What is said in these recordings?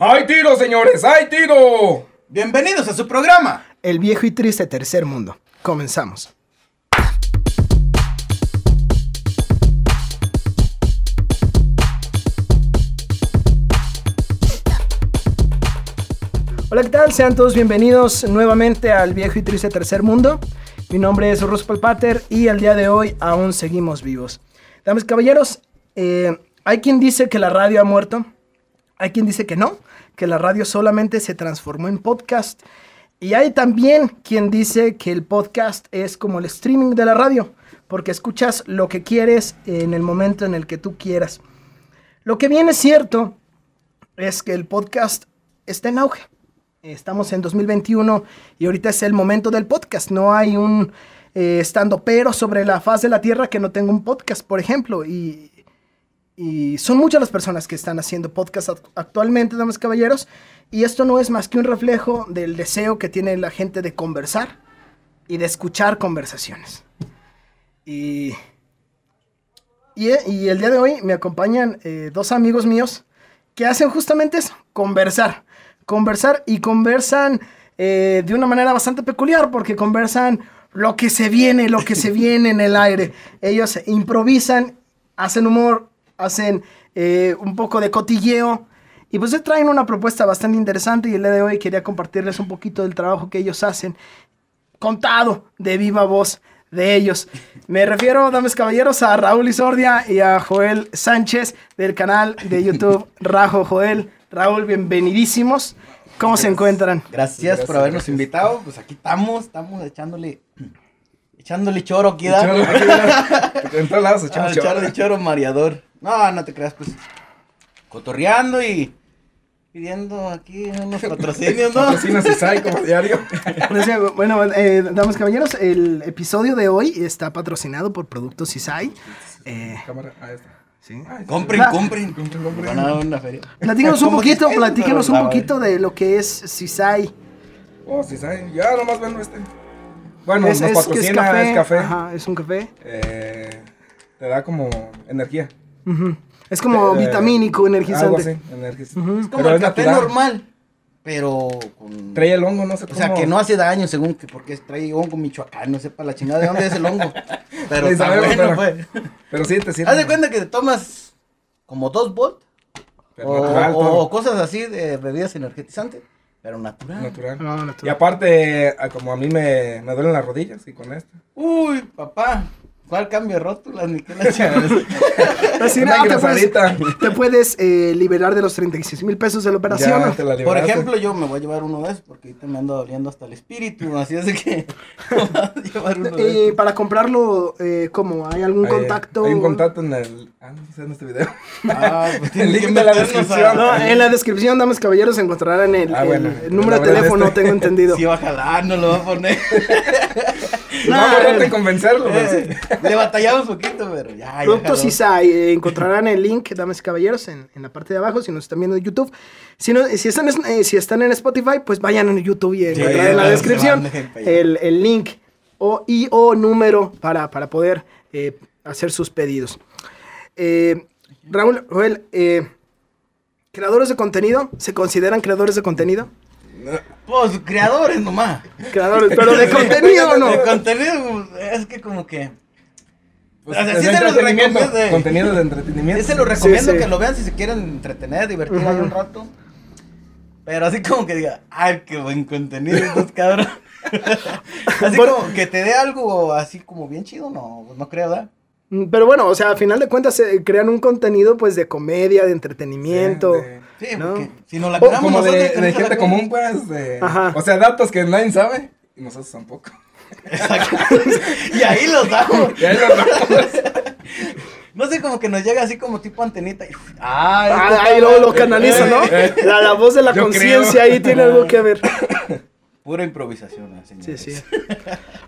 ¡Hay tiro, señores! ¡Hay tiro! Bienvenidos a su programa. El viejo y triste tercer mundo. Comenzamos. Hola, ¿qué tal? Sean todos bienvenidos nuevamente al viejo y triste tercer mundo. Mi nombre es Russ Pater y al día de hoy aún seguimos vivos. Damas y caballeros, eh, hay quien dice que la radio ha muerto, hay quien dice que no, que la radio solamente se transformó en podcast. Y hay también quien dice que el podcast es como el streaming de la radio, porque escuchas lo que quieres en el momento en el que tú quieras. Lo que viene cierto es que el podcast está en auge. Estamos en 2021 y ahorita es el momento del podcast. No hay un eh, estando pero sobre la faz de la tierra que no tenga un podcast, por ejemplo. Y, y son muchas las personas que están haciendo podcast actualmente, damas y caballeros. Y esto no es más que un reflejo del deseo que tiene la gente de conversar y de escuchar conversaciones. Y, y, y el día de hoy me acompañan eh, dos amigos míos que hacen justamente eso, conversar. Conversar y conversan eh, de una manera bastante peculiar porque conversan lo que se viene, lo que se viene en el aire. Ellos improvisan, hacen humor, hacen eh, un poco de cotilleo. Y pues se traen una propuesta bastante interesante y el día de hoy quería compartirles un poquito del trabajo que ellos hacen, contado de viva voz de ellos. Me refiero, dames caballeros, a Raúl Isordia y a Joel Sánchez del canal de YouTube Rajo Joel. Raúl, bienvenidísimos. ¿Cómo se encuentran? Gracias, por habernos invitado. Pues aquí estamos, estamos echándole echándole choro aquí, da. En todos lados echamos choro. Echándole choro mareador. No, no te creas, pues. Cotorreando y pidiendo aquí unos patrocinios, ¿no? Y sai como diario. bueno, eh, damas y caballeros, el episodio de hoy está patrocinado por Productos Isai. Eh, Cámara, ahí está. ¿sí? Compren, La- compren. Compren, compren. Van a dar una feria. Platícanos un ¿Cómo poquito, que- platícanos un poquito de lo que es Sisai. Oh, sí, sai. Ya nomás vendo este. Bueno, es, nos es- que es patrocina, café. es café. Ajá, es un café. Eh, te da como energía. Ujú. Es como Eh, vitamínico, Algo energizante. así, energizante. Ujú. Es como Pero el es café natural. normal, pero con... Trae el hongo, no sé O cómo. sea, que no hace daño según que porque trae hongo michoacán, no sepa la chingada de dónde es el hongo. Pero está sabemos, bueno, pero- pues. Pero sí te sirve. Haz de cuenta que te tomas como dos volt o, natural, o- o cosas así de bebidas energizantes, pero natural. Natural. No, Y aparte, como a mí me, me duelen las rodillas y con esto. Uy, papá, ¿cuál cambio de rótulas ni qué la? Así, Una no, te puedes, te puedes, eh, liberar de los 36 mil pesos de la operación. Ya te la Por ejemplo, yo me voy a llevar uno de esos porque ahorita me ando doliendo hasta el espíritu, así es de que a llevar uno de Y esos. para comprarlo, eh, ¿cómo? ¿Hay algún Hay- contacto? Hay un contacto en el. Ah, no sé en este video. Ah, pues El link de la descripción. No, en la descripción, damas caballeros, encontrarán el, Ah, el- bueno. el número de teléfono, este- tengo entendido. Sí, ojalá, no lo va a poner. No, no, no convencerlo. Eh, Le batallamos un poquito, pero ya. ya Productos. Isai, eh, encontrarán el link, damas y caballeros, en, en la parte de abajo, si nos están viendo en YouTube. Si, no, si, están, eh, si están en Spotify, pues vayan a YouTube y encontrarán en la descripción el, el link o, y o número para, para poder eh, hacer sus pedidos. Eh, Raúl, Joel, eh, ¿creadores de contenido? ¿Se consideran creadores de contenido? Pues creadores nomás. Creadores, pero de contenido o no. De contenido, es que como que. Pues, O sea, sí se los recomiendo. Contenido de entretenimiento. Ese lo recomiendo sí. que lo vean si se quieren entretener, divertir ahí Ujú. un rato. Pero así como que diga, ay, qué buen contenido estos cabros. así Bueno. como que te dé algo así como bien chido, no, pues no creo, ¿verdad? Mm, Pero bueno, o sea, al final de cuentas eh, crean un contenido pues de comedia, de entretenimiento. Sí, de- Sí, No. porque si nos la O como de, nosotros, gente común, pues. de- Ajá. O sea, datos que nadie sabe. Y nosotros tampoco. Exacto. y ahí los damos. Y ahí lo damos. No sé, como que nos llega así como tipo antenita. y- Ay, Ah, puta ahí luego lo canaliza, ¿no? Eh, La, la voz de la conciencia ahí tiene algo que ver. Pura improvisación, ¿eh, Sí, señores. sí.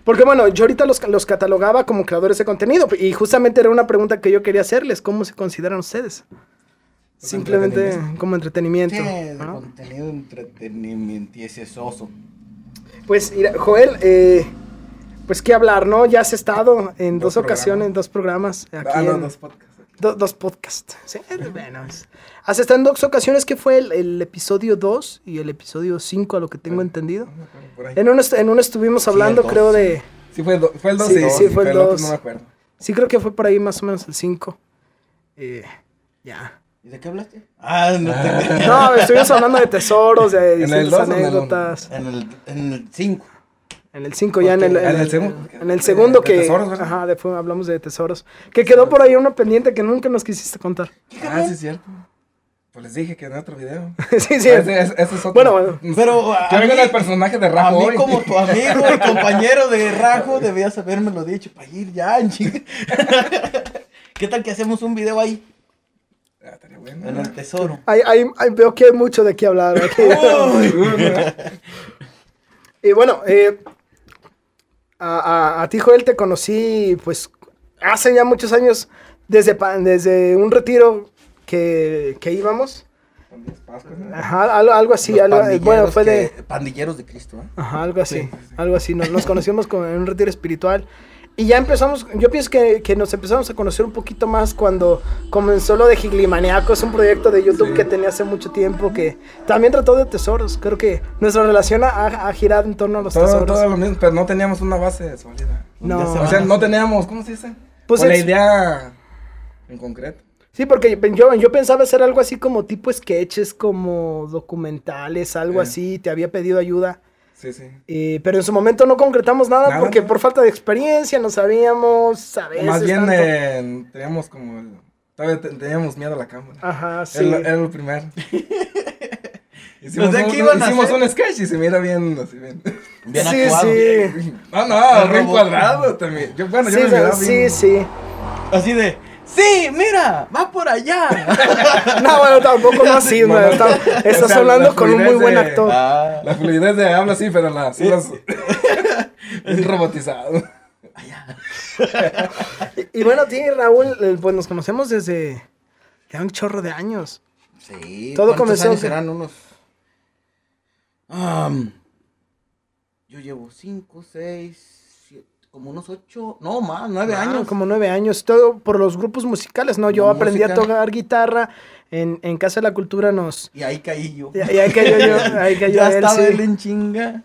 Porque bueno, yo ahorita los, los catalogaba como creadores de contenido y justamente era una pregunta que yo quería hacerles. ¿Cómo se consideran ustedes? Simplemente entretenimiento. como entretenimiento. Sí, ¿no? contenido entretenimiento y ese soso. Pues, mira, Joel, eh, pues qué hablar, ¿no? Ya has estado en dos, Dos ocasiones, en dos programas. Aquí Ah, no, en- dos podcasts. Do- dos podcasts. Sí, bueno. es- Hace hasta en dos ocasiones que fue el, el episodio 2 y el episodio 5, a lo que tengo entendido. No me acuerdo por ahí. En uno, en uno estuvimos hablando, dos, creo, sí. de... Sí, fue, el do- fue el 2 Sí, sí, fue el pero otro dos. No me acuerdo. Sí, creo que fue por ahí más o menos el 5. Eh, ya. ¿Y de qué hablaste? Ah, no te No, estuvimos hablando de tesoros, de distintas en el anécdotas. En el, en el 5. En el 5 ya, en el, en el el- segundo. en el segundo De que... tesoros, ¿verdad? Ajá, después hablamos de tesoros. Que quedó por ahí uno pendiente que nunca nos quisiste contar. Ah, sí, es cierto. Pues les dije que en otro video. sí, sí. Ese, ese- ese es otro. Bueno, bueno. Pero a Que venga mí- el personaje de A Rafa mí hoy. como tu amigo y compañero de Rajo debías habérmelo dicho para ir ya, chinga. ¿Qué tal que hacemos un video ahí? Ah, estaría bueno. En el tesoro. Ahí- ahí veo que hay mucho de qué hablar. aquí. y bueno, eh, a, a- a ti, Joel, te conocí, pues, hace ya muchos años, desde, desde un retiro que, que íbamos. Ajá, algo, algo así. Algo- eh, bueno, pandilleros fue de... que- Pandilleros de Cristo, ¿eh? Ajá, algo así, Sí, sí, sí. algo así. Nos, nos conocimos con, en un retiro espiritual. Y ya empezamos, yo pienso que, que nos empezamos a conocer un poquito más cuando comenzó lo de Giglimaniacos, un proyecto de YouTube Sí. que tenía hace mucho tiempo que también trató de tesoros. Creo que nuestra relación ha, ha girado en torno a los Todo, tesoros. todo lo mismo, pero no teníamos una base sólida. No. O sea, no teníamos, ¿cómo se dice? Pues la idea en concreto. Sí, porque yo, yo pensaba hacer algo así como tipo sketches, como documentales, algo así. Te había pedido ayuda. Sí, sí. Eh, pero en su momento no concretamos nada, Nada, porque por falta de experiencia no sabíamos, a veces Más bien tanto. eh, teníamos como el- Todavía te- teníamos miedo a la cámara. Ajá, sí. Era, era lo primero. Hicimos, un, ¿qué iban a hicimos un sketch y se mira bien, así bien. Bien sí, actuado. sí. No, no, bien cuadrado también. Yo, bueno, yo Sí, me miraba sí, bien. sí. Así de, sí, mira, va por allá. No, bueno, tampoco no así, No, no, no. está- estás O sea, hablando la con un muy buen de- actor. Ah, La fluidez de habla sí, pero la, sí, las, bien robotizado. Y, y bueno, sí, Raúl, eh, pues nos conocemos desde ya un chorro de años. sí. Todo ¿cuántos comenzó años serán unos... Am, yo llevo cinco, seis, siete, como unos ocho, no más, nueve Ah, años. Como nueve años, todo por los grupos musicales, ¿no? Yo aprendí a tocar guitarra, en, en Casa de la Cultura nos... Y ahí caí yo. Y, y ahí cayó yo, ahí cayó ya él, estaba sí. él en chinga.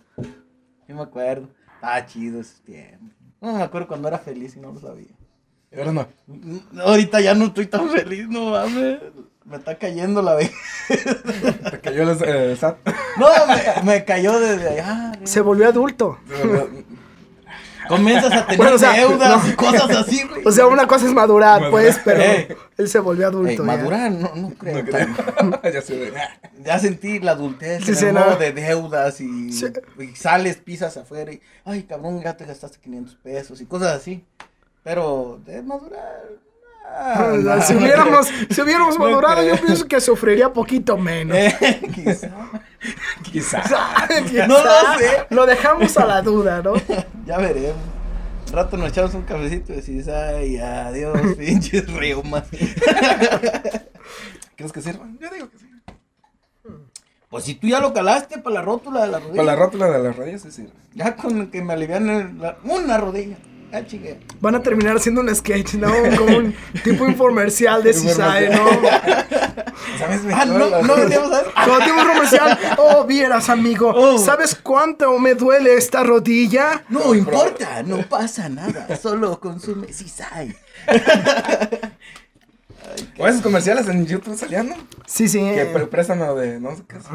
Yo me acuerdo. Ah, chido ese tiempo. No me acuerdo cuando era feliz y no lo sabía. Y ahora no. Ahorita ya no estoy tan feliz, no mames. Me está cayendo la vez. Te cayó el, el SAT. No, me, me cayó desde allá. Se volvió adulto. Comienzas a tener Bueno, o sea, deudas no. y cosas así, güey. O sea, una cosa es madurar, Madurar. pues, pero Eh. él se volvió adulto. Ey, ya. madurar, no, no creo. No creo. ya sé de. Ya sentí la adultez Sí, en sí, el no. de deudas y, Sí. y sales, pisas afuera y, ay, cabrón, ya te gastaste 500 pesos y cosas así. Pero de madurar. ah, no, si hubiéramos, si hubiéramos No madurado, yo pienso que sufriría poquito menos. Eh, quizá. Quizás. No lo sé. Lo dejamos a la duda, ¿no? Ya veremos. Un rato nos echamos un cafecito y decís, ay, adiós, pinches reumas. ¿Crees que sirva? Yo digo que sí. Pues si tú ya lo calaste para la rótula de la rodilla. Para la rótula de las rodillas sí sirve. Ya con que me alivian la- una rodilla. Ya chingue. Van a terminar haciendo un sketch, ¿no? Como un tipo infomercial de Cisay, ¿no? ¿Sabes? Ah, no, no a Como tipo comercial. Oh, vieras, amigo. Oh. ¿Sabes cuánto me duele esta rodilla? No importa, no pasa nada. Solo consume Cisay. O esos comerciales en YouTube salían, ¿no? Sí, sí. Que eh, préstame de. No sé qué es.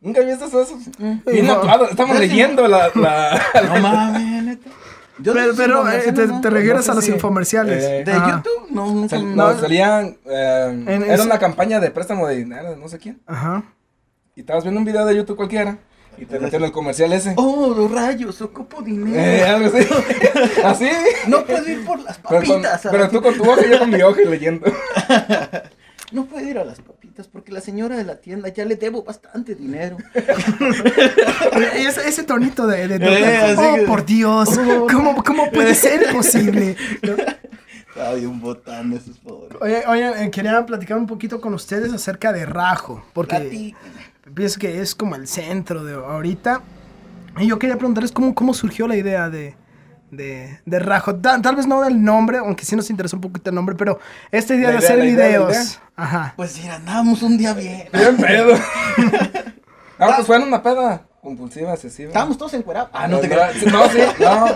¿Nunca viste esos? Mm. Bien actuado. Estamos leyendo la. la No mames, neta. Yo Pero, eh, te, ¿no? te refieres No sé a los si- infomerciales. eh, ¿De Ajá. YouTube? No, nunca. Sal- no. no, salían. eh, En- era en- una campaña de préstamo de dinero de no sé quién. Ajá. Y estabas viendo un video de YouTube cualquiera. Y te metieron el comercial ese. Oh, los rayos, ocupo Eh, dinero. algo así. Así. No puedo ir por las Pero, con- papitas. pero tú con tu hoja y yo con mi hoja y leyendo. No puedo ir a las papitas porque la señora de la tienda ya le debo bastante dinero. Ese, ese tonito de, de- de- Eh, oh, que- por Dios, Oh. ¿cómo, cómo puede ser posible? ¿No? Ay, un botán de esos pobres. Oye, oye, eh, quería platicar un poquito con ustedes acerca de Rajo, porque Plati- pienso que es como el centro de ahorita. Y yo quería preguntarles cómo, cómo surgió la idea de, de, de Rajo. Ta- Tal, vez no del nombre, aunque sí nos interesa un poquito el nombre, pero esta idea La de idea, hacer idea, videos. idea. Ajá. Pues mira, andábamos un día bien. Bien pedo. No, pues fue en una peda compulsiva, excesiva. Estábamos todos encuerados. Ah, no no te no, creas. no, sí, no,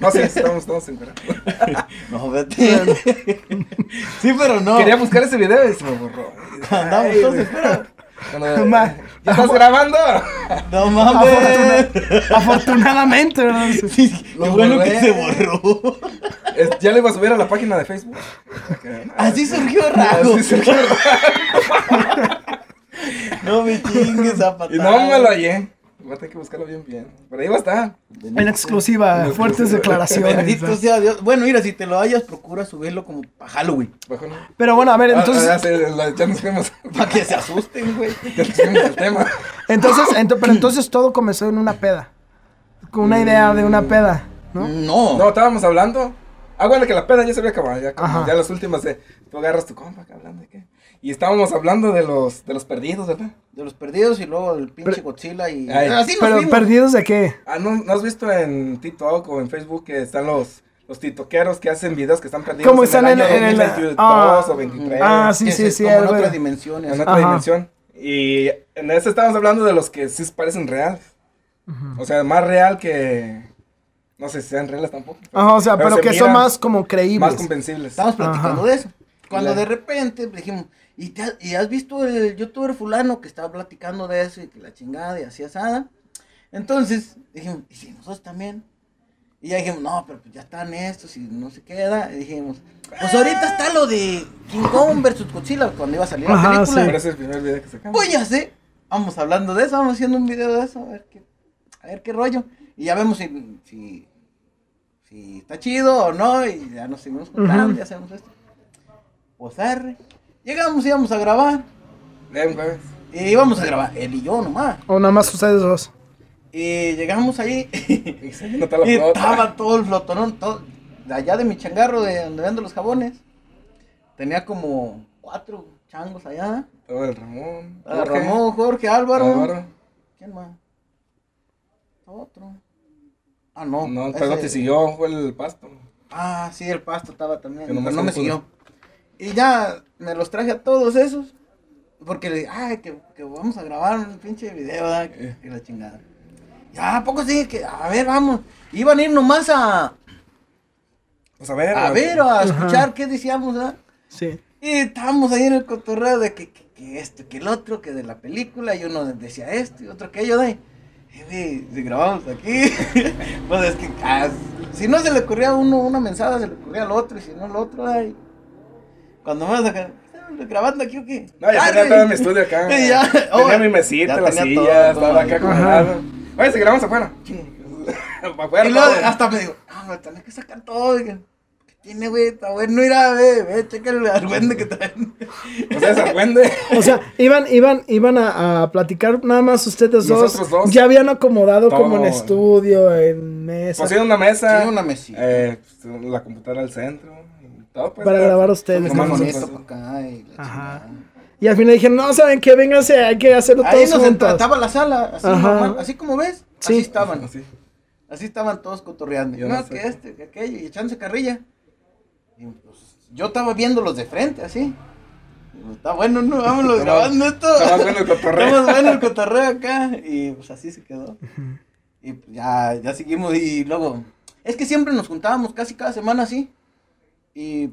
no, sí, estábamos todos en cuera. No, vete. sí, pero no. Quería buscar ese video y se me borró. Andamos Ay, todos encuerados. ¿Ya estás grabando? No mames. Afortuna- afortunadamente, ¿verdad? Sí, Lo bueno que se borró. Es- ya lo iba a subir a la página de Facebook. Así surgió Rago. Así surgió. No me chingues a Y no me lo hallé. Voy a tener que buscarlo bien, bien. Pero ahí va a estar. En exclusiva, En fuertes exclusiva. declaraciones. Bendito sea Dios. Bueno, mira, si te lo hayas, procura subirlo como para Halloween. Bajo, ¿no? Pero bueno, a ver, Ah, entonces, ah, ya nos fuimos. Para que se asusten, güey. Ya nos fuimos del tema. entonces, ento- pero entonces todo comenzó en una peda. Con una idea de una peda, ¿no? No. No, estábamos hablando. Ah, bueno, que la peda ya se había acabado. Ya, como, Ajá. ya las últimas de. Tú agarras tu compa, hablando de qué. Y estábamos hablando de los, de los perdidos, ¿verdad? De los perdidos y luego del pinche Pero- Godzilla y. Ay. Pero perdidos de qué? Ah, ¿no, ¿no has visto en TikTok o en Facebook que están los, los tiktokeros que hacen videos que están perdidos ¿Cómo en están el en- año en el- 2022 ah, o 23? ah, sí, sí, sí, como en otras dimensiones. en otra Ajá. dimensión. Y en ese estábamos hablando de los que sí parecen reales. O sea, más real que... No sé si sean reales tampoco. Ajá, o sea, pero, se que son más como creíbles. Más convencibles. Estábamos platicando Ajá. de eso. Cuando La- de repente dijimos, ¿y, te has, y has visto el youtuber fulano que estaba platicando de eso y que la chingada y así asada? Entonces dijimos, ¿y si nosotros también? Y ya dijimos, no, pero pues ya están estos y no se queda. Y dijimos, pues ahorita está lo de King Kong versus Godzilla cuando iba a salir Ajá, la película. sí. Pero ese es el primer video que sacamos. Pues ya sé, vamos hablando de eso, vamos haciendo un video de eso, a ver qué, a ver qué rollo. Y ya vemos si, si, si está chido o no, y ya nos seguimos juntando, Ujú. ya hacemos esto. Pues arre. Llegamos, íbamos a grabar, Eh, jueves. y íbamos a grabar, él y yo nomás. O nada más ustedes dos. Y llegamos ahí, Y se nota la y estaba todo el flotonón, todo, de allá de mi changarro, de donde vendo los jabones. Tenía como cuatro changos allá. Todo el Ramón. Jorge, Ramón, Jorge, Álvaro. Álvaro. ¿Quién más? Otro. Ah, no. No, ese- pero no te siguió, fue el pasto. Ah, sí, el pasto estaba también. Que Pero nomás no me siguió. Y ya me los traje a todos esos. Porque le dije, ay, que, que vamos a grabar un pinche video, ¿verdad? Eh. Y la chingada. Ya, ¿a poco sí? Que, a ver, vamos. Iban a ir nomás a, Pues a ver. a ver o a escuchar qué decíamos, ¿verdad? Sí. Y estábamos ahí en el cotorreo de que, que, que esto, que el otro, que de la película, y uno decía esto y otro aquello, de. Eh, güey, si grabamos aquí, pues es que ah, si no se le ocurría a uno una mensada, se le ocurría al otro, y si no al otro, ay. Cuando me vas a grabando aquí o qué? No, ya Arre. tenía todo mi estudio acá. Ya, tenía oh, mi mesita, la silla, todo, estaba todo. acá acomodado. Oye, si grabamos afuera. afuera. Y luego todo. hasta me digo, ah, me tenés que sacar todo. ¿Qué tiene, güey? Está bueno, mira, ve, ve, checa el argüende que traen. O sea, se argüende. O sea, iban, iban, iban a, a platicar nada más ustedes dos. Nosotros dos. Ya habían acomodado Todo. como en estudio, en mesa. Pusieron una mesa. Sí, una mesita. Eh, pues, la computadora al centro. Todo, pues, Para grabar ustedes, nosotros. para acá y la Ajá. chingada. Y al final dijeron, no, ¿saben qué? Vénganse, hay que hacerlo Ahí todos nos juntos. estaba la sala, así, Ajá. normal, así como ves, Sí. así estaban, Así. así estaban todos cotorreando. Yo no, no sé. que este, que aquello, y echándose carrilla. Y, pues, yo estaba viéndolos de frente, así. Pues, Está bueno, no, vámonos grabando esto. está bueno el cotorreo. Está más bueno el cotorreo acá. Y pues así se quedó. Y pues ya, ya seguimos y luego. Es que siempre nos juntábamos casi cada semana así. Y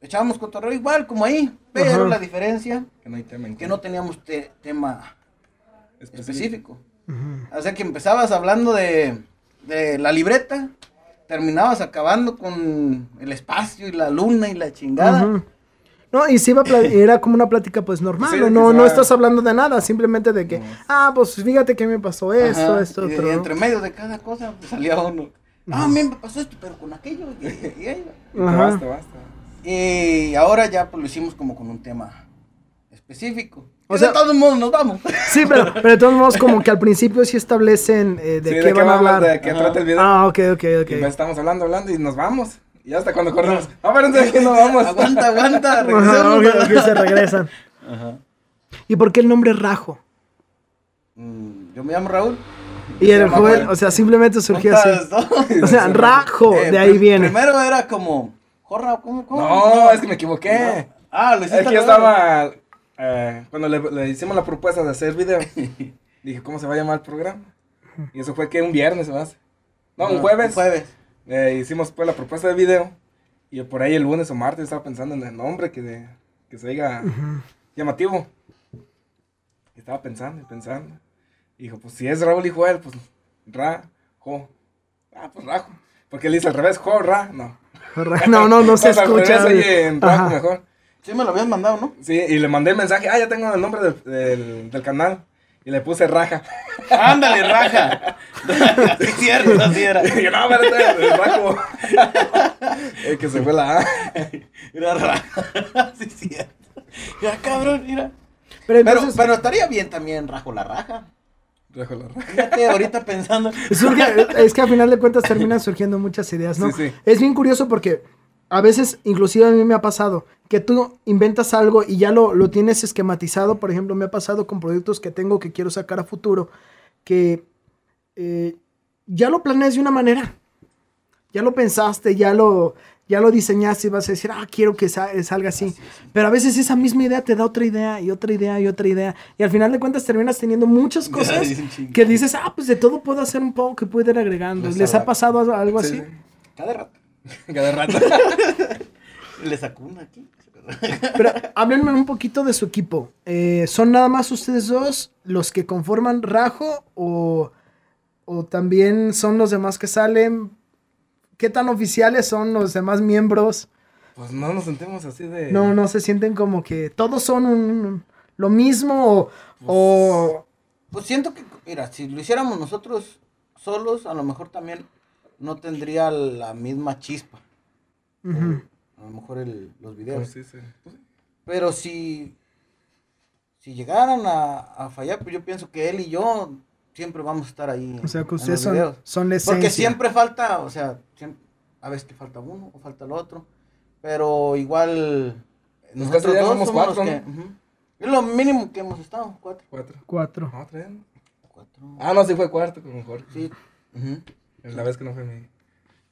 echábamos cotorreo igual, como ahí. Pero Ajá. la diferencia Que no hay tema en que no teníamos te- tema específico. O sea que empezabas hablando de, de la libreta, terminabas acabando con el espacio y la luna y la chingada. No, y sí iba a era como una plática pues normal, Sí, ¿no? No, estás hablando de nada, simplemente de que, No. ah, pues fíjate que me pasó esto, Ajá, esto, y, otro. y entre medio de cada cosa pues, salía uno. Ah, a mí me pasó esto, pero con aquello. Y, y ahí va. Y basta, basta. Y ahora ya pues lo hicimos como con un tema específico. O sea- de todos modos nos vamos. Sí, pero, pero de todos modos como que al principio sí establecen eh, de Sí, qué van a hablar. De qué trata el video. Ah, ok, ok, Y ok. pues estamos hablando, hablando y nos vamos. Y hasta cuando corremos. Ah, pero entonces aquí nos vamos. aguanta, aguanta, Ajá, regresemos. ok, ok, se regresan. Ajá. ¿Y por qué el nombre Rajo? Mm, Yo me llamo Raúl. Y el Joel, o sea, simplemente surgió así. O sea, rajo, eh, de ahí pr- viene. Primero era como, jorra, ¿cómo? cómo? No, es que me equivoqué. Ah, lo hiciste Es que yo estaba. eh, cuando le, le hicimos la propuesta de hacer video, dije, ¿cómo se va a llamar el programa? Y eso fue que un viernes, hace. No, un jueves. Un jueves. eh, hicimos pues la propuesta de video. Y por ahí el lunes o martes estaba pensando en el nombre que, de- que se diga llamativo. Y estaba pensando y pensando. Y dijo, pues si es Raúl y Joel, pues Ra, Jo. Ah, pues Rajo. Porque él dice al revés, Jo, Ra. No. No, no, no se al escucha. revés, oye, en Rajo Ajá. mejor. Sí, me lo habías mandado, ¿no? Sí, y le mandé el mensaje, ah, ya tengo el nombre del, del, del canal. Y le puse raja. Ándale, raja. sí, cierto, así era. Y yo, no, espérate, el rajo. el que se fue la A. Era raja. sí, cierto. Ya, cabrón, mira. Pero Pero, pero estaría bien también rajo la raja. Rajo la raja. Fíjate, ahorita pensando. surge- es que a final de cuentas terminan surgiendo muchas ideas, ¿no? Sí, sí. Es bien curioso porque a veces, inclusive a mí me ha pasado, que tú inventas algo y ya lo, lo tienes esquematizado. Por ejemplo, me ha pasado con proyectos que tengo que quiero sacar a futuro, que eh, ya lo planeas de una manera. Ya lo pensaste, ya lo, ya lo diseñaste y vas a decir, ah, quiero que sa- salga así. Pero a veces esa misma idea te da otra idea y otra idea y otra idea. Y al final de cuentas terminas teniendo muchas cosas que dices, ah, pues de todo puedo hacer un poco que puedo ir agregando. ¿Les ha pasado algo Sí, así? Cada rato. Cada rato. Le sacó una aquí. Pero háblenme un poquito de su equipo. Eh, ¿Son nada más ustedes dos los que conforman Rajo o, o también son los demás que salen? ¿Qué tan oficiales son los demás miembros? Pues no nos sentimos así de. No, no se sienten como que todos son un- lo mismo o, o- Pues siento que, mira, si lo hiciéramos nosotros solos, a lo mejor también no tendría la misma chispa. Ujú. A lo mejor el- los videos. Pues sí. Pues sí. Pero si, si llegaran a, a fallar, pues yo pienso que él y yo siempre vamos a estar ahí. O sea, que en ustedes los son, videos. son la Porque siempre falta, o sea, siempre, a veces que falta uno o falta el otro. Pero igual. Pues casi ya somos somos los cuatro, que- ¿no? ujú. Es lo mínimo que hemos estado, cuatro. Cuatro. Cuatro. No, tres. Cuatro. Ah, no, sí fue cuarto con Jorge. Sí. ujú. La vez que no fue mi.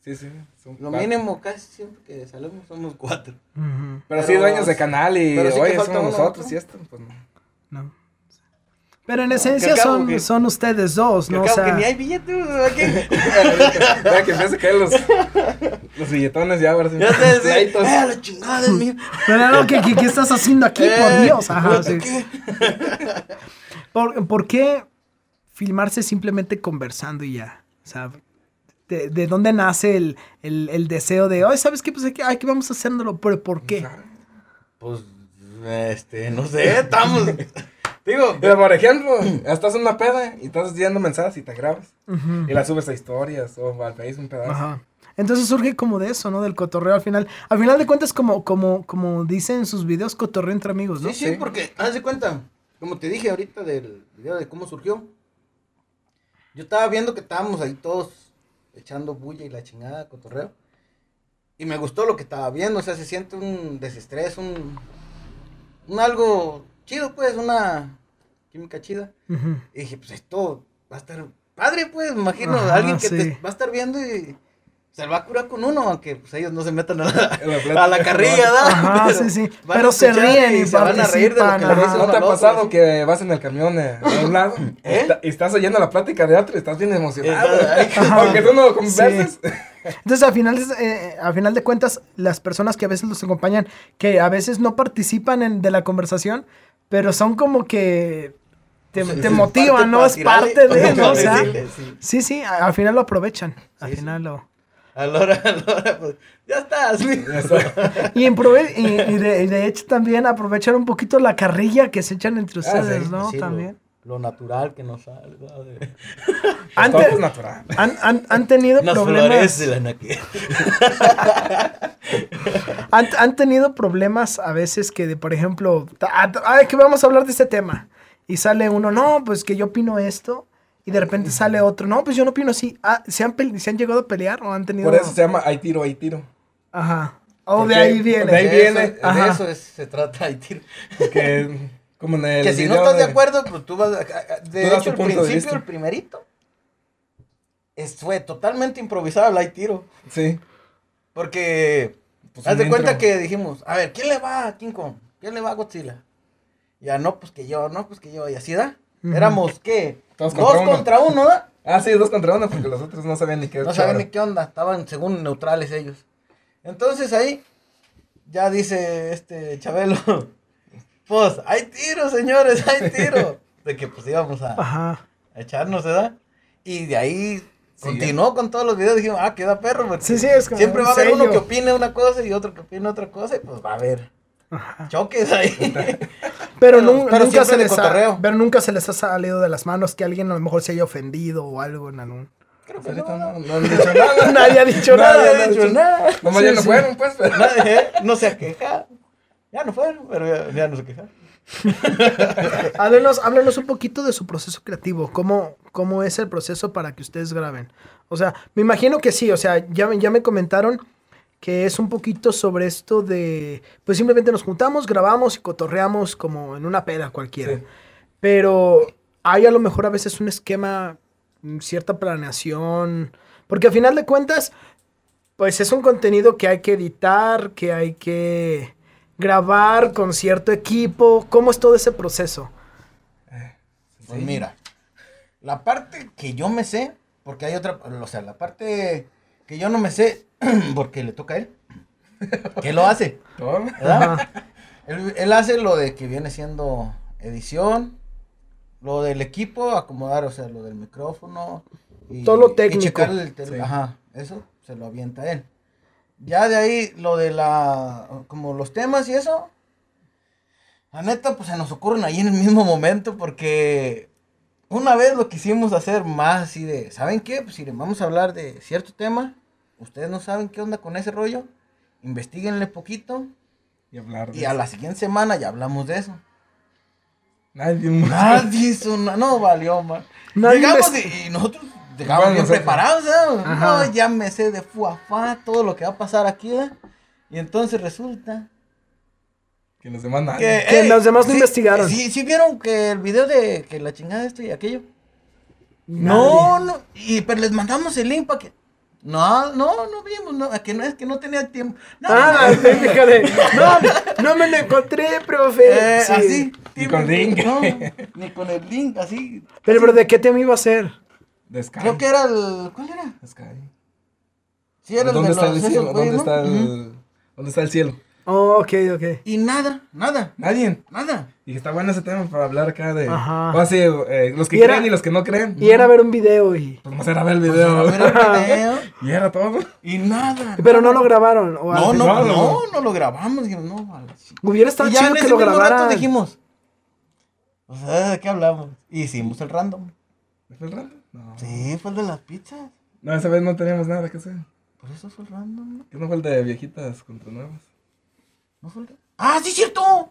Sí, sí. son Lo cuatro. mínimo casi siempre que salimos somos cuatro. Ujú. Pero, sí, Pero- dueños de canal y. pero sí que oye, falta somos uno, nosotros otro. y esto. Pues no. No. Pero en esencia son, que- son ustedes dos, ¿no? Que O sea, que ni hay billetes, que empieza a caer los, los billetones ya, ahora sí. Ya sé, sí. Pleitos. Eh, la chingada es mía. Pero no, ¿qué, qué, qué estás haciendo aquí? Por Eh, Dios. Ajá, sí. ¿qué? ¿Por, por qué filmarse simplemente conversando y ya? O sea, ¿de, de dónde nace el, el, el deseo de, oye, ¿sabes qué? Pues aquí, aquí vamos haciéndolo, pero ¿por qué? Pues, este, no sé, estamos. Digo, Pero por ejemplo, estás en una peda y estás yendo mensajes y te grabas. Y las subes a historias o al Facebook un pedazo. Ajá. Entonces surge como de eso, ¿no? Del cotorreo al final. Al final de cuentas, como, como, como dicen en sus videos, cotorreo entre amigos, ¿no? sí, sí, porque, haz de cuenta, como te dije ahorita del video de cómo surgió. Yo estaba viendo que estábamos ahí todos echando bulla y la chingada, cotorreo. Y me gustó lo que estaba viendo, o sea, se siente un desestrés, un, un algo chido, pues, una química chida. Y dije, pues esto va a estar padre, pues, me imagino, Ajá, alguien que sí. te va a estar viendo y se va a curar con uno, aunque pues ellos no se metan a la, a la carrilla, ¿verdad? Ajá, sí, sí. a Pero se ríen y se van a reír de lo que le dicen. ¿No te ha otro, pasado que vas en el camión eh, a un lado y ¿Eh? está- y estás oyendo la plática de otro y estás bien emocionado? Aunque tú no converses. Entonces, al final, eh, al final de cuentas, las personas que a veces los acompañan, que a veces no participan en, de la conversación, pero son como que te, motivan, ¿no? Es parte de, ¿no? O sea, sí. sí, al final lo aprovechan. Al final lo... A la hora, a la hora, pues, ya estás. Y, y, y de, y de hecho también aprovechar un poquito la carrilla que se echan entre ustedes, sí, ¿no? Sí, lo- también. Lo, natural que nos sale, ¿no? De- Antes- Todo es natural. Han, han- han tenido Nos problemas. Han, han tenido problemas a veces que, de, por ejemplo, ah, ay, que vamos a hablar de este tema. Y sale uno, no, pues que yo opino esto. Y de repente sale otro, no, pues yo no opino así. Ah, ¿se, han ¿Se han llegado a pelear o han tenido.? Por eso se llama hay tiro, hay tiro. Ajá. O de ahí viene. de ahí De viene, eso-. De eso es- se trata, y tiro. Porque, como en el. Que si no estás de acuerdo, pues tú vas. a- De Tú hecho, el principio, el primerito, es- fue totalmente improvisado el hay tiro. Sí. Porque, Pues haz de cuenta intro. que dijimos, a ver, ¿quién le va a King Kong? ¿Quién le va a Godzilla? Ya, no, pues que yo, no, pues que yo, y así da. Éramos, ¿qué? Todos Dos contra uno. contra uno, ¿da? Ah, sí, dos contra uno, porque los otros no sabían ni qué No echar. saben ni qué onda, estaban según neutrales ellos. Entonces ahí, ya dice este Chabelo, pues, hay tiro, señores, hay tiro. De que pues íbamos a, Ajá. a echarnos, ¿verdad? Y de ahí Sí, continuó con todos los videos, dijimos, ah, queda perro, porque Sí, sí, es como siempre va a haber uno que opine una cosa y otro que opine otra cosa, y pues va a haber choques ahí. Pero, Pero- nun- pero nunca se les ha, pero nunca se les ha salido de las manos que alguien a lo mejor se haya ofendido o algo en algún. Creo que no, no, no han dicho nada. Nadie ha dicho nada. Nadie ha dicho nada. Nomás Sí, ya no sí. fueron, pues, pero... Nadie, ¿eh? no se ha quejado. Ya no fueron, pero ya, ya no se quejaron. Háblenos, háblenos un poquito de su proceso creativo. ¿Cómo, ¿Cómo es el proceso para que ustedes graben? O sea, me imagino que sí. O sea, ya, me- ya me comentaron que es un poquito sobre esto de. Pues simplemente nos juntamos, grabamos y cotorreamos como en una peda cualquiera. Sí. Pero hay a lo mejor a veces un esquema, cierta planeación. Porque al final de cuentas, pues es un contenido que hay que editar, que hay que grabar con cierto equipo. ¿Cómo es todo ese proceso? Pues mira, la parte que yo me sé, porque hay otra, o sea, la parte que yo no me sé, porque le toca a él, que lo hace. Él, él hace lo de que viene siendo edición, lo del equipo, acomodar, o sea, lo del micrófono. Y, Todo lo y técnico. checar el Sí. Ajá, eso se lo avienta él. Ya de ahí, lo de la, como los temas y eso, la neta, pues se nos ocurren ahí en el mismo momento porque una vez lo quisimos hacer más así de, ¿saben qué? Pues si le vamos a hablar de cierto tema, ustedes no saben qué onda con ese rollo, investiguenle poquito Y hablar de y a la siguiente semana ya hablamos de eso. Nadie. Nadie hizo nada, no valió, man. Nadie Llegamos y nosotros Bueno, bien preparados. No, ya me sé de fuafá todo lo que va a pasar aquí, ¿verdad? Y entonces resulta Que los demás nadie. que, Que los demás no investigaron. Sí, sí vieron que el video de que la chingada esto y aquello. No, no, y pero les mandamos el link para que no, no, no vimos, no, que no es que no tenía tiempo. No, Ah, no, fíjate. No, no me lo encontré, profe. eh, Sí. así. Ni con link. No, ni con el link, así. Pero, pero, ¿de qué tema iba a ser? De Sky. Creo que era el. ¿Cuál era? Sky. Sí, era el ¿Dónde de está los el esos cielo? güeyes, ¿Dónde ¿no? está Ujú. el... ¿Dónde está el cielo? Oh, ok, ok. Y nada, nada, Nadie. nada. Y está bueno ese tema para hablar acá de... Ajá. O así, eh, los que Y era- creen y los que no creen. Y era ver un video y... Pues nomás era ver el Pues, video. a ver el video, y era todo. y nada. Pero no lo grabaron. o No, no, no, no, no. no, lo grabamos. Dijimos, no. Hubiera estado Y ya chido en que ese lo mismo rato grabaran. dijimos, o sea, ¿de qué hablamos? Hicimos el random. ¿Fue el random? No. Sí, fue el de las pizzas. No, esa vez no teníamos nada que hacer. Por eso fue el random, ¿no? ¿Qué no fue el de viejitas contra nuevas? ¿No fue el de... ¡Ah, sí, cierto!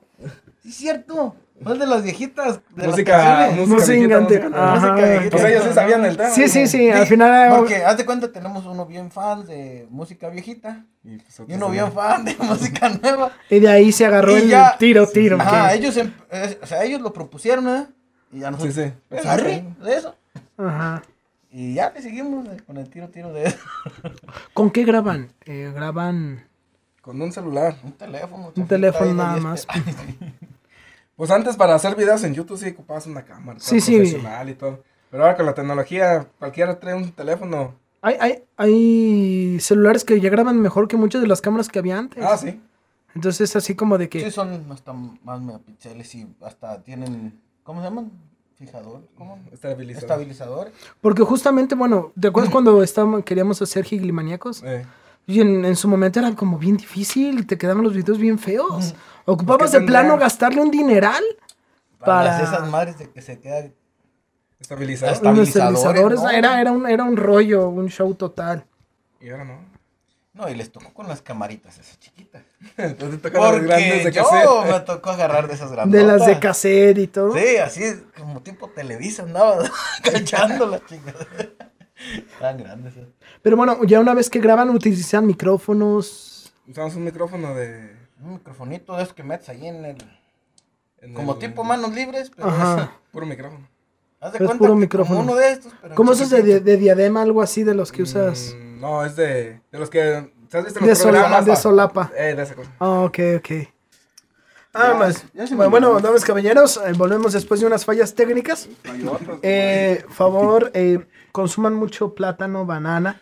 Sí, cierto. Fue el de las viejitas. De las Música, canciones. música, Música música. Ajá. Música viejita. Pues ellos sí sabían el tema. Sí, sí, sí. Al Sí, final Porque, haz de cuenta, tenemos uno bien fan de música viejita. Y, pues, Y uno no. bien fan de música nueva. Y de ahí se agarró Y el ya- tiro, tiro. Ajá, que- ellos, em- eh, o sea, ellos lo propusieron, ¿eh? Y ya nosotros, Sí, sí. pues, arre, de eso. Ajá. Y ya le seguimos eh, con el tiro, tiro de eso. ¿Con qué graban? Eh, graban... Con un celular. Un teléfono. Un teléfono nada 10 más. Pues antes para hacer videos en YouTube sí ocupabas una cámara Sí, sí, profesional y todo. Pero ahora con la tecnología, cualquiera trae un teléfono. Hay, hay, hay celulares que ya graban mejor que muchas de las cámaras que había antes. Ah, sí. Entonces es así como de que... Sí, son hasta más megapíxeles y hasta tienen, ¿cómo se llaman? Fijador, ¿cómo? Estabilizador. Estabilizadores. Porque justamente, bueno, ¿te acuerdas cuando estábamos, queríamos hacer Giglimaniacos? Eh, Y en, en su momento era como bien difícil, te quedaban los videos bien feos. Ocupabas de ¿qué plano gastarle un dineral Para, Para- esas madres de que se quedan. estabilizador. Estabilizadores, estabilizadores. ¿no? Era, era, un, era un rollo, un show total. Y ahora no. No, y les tocó con las camaritas esas chiquitas. Entonces tocan las grandes Porque de yo cassette. me tocó agarrar de esas De grandes. las de cassette y todo. Sí, así como tipo Televisa andaba cachando las chingadas. Tan grandes. eh. Pero bueno, ya una vez que graban utilizan micrófonos. Usamos un micrófono de... Un microfonito de esos que metes ahí en el. en Como el- tipo manos libres, pero Ajá. Puro micrófono. Haz de Es cuenta puro que micrófono. Como uno de estos, pero ¿Cómo es de, chiquitito. de diadema, algo así de los que usas? Mm, no, es de, de los que... ¿Has visto De, los de solapa. Eh, de esa cosa. Ah, ok, ok. Ah, Ya, más. ya me Bueno, olvidó. damas y caballeros, eh, volvemos después de unas fallas técnicas. Eh, favor, eh, consuman mucho plátano, banana.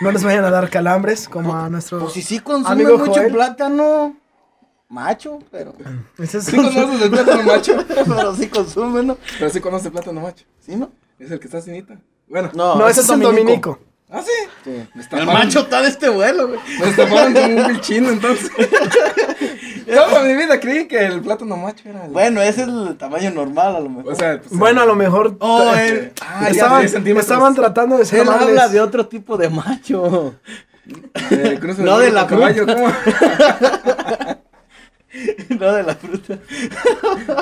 No les vayan a dar calambres como a nuestro Pues si sí consume amigo mucho Joel. plátano, macho, pero... Es ¿Sí conoces el plátano macho? pero sí consume, ¿no? Pero sí conoces el plátano macho. ¿Sí, no? Es el que está cinita. Bueno. No, No, ese es el Dominico. ¿Ah, sí? El macho está de este vuelo, güey. Me estafaron como un bichino, entonces. Toda mi vida creí que el plátano macho era el... Bueno, ese es el tamaño normal, a lo mejor. O sea, pues, Bueno, a lo mejor Oh, eh, él- ah, estaban, 10 centímetros. estaban tratando de ser él habla de otro tipo de macho. eh, No el de la caballo, ¿cómo? no de la fruta.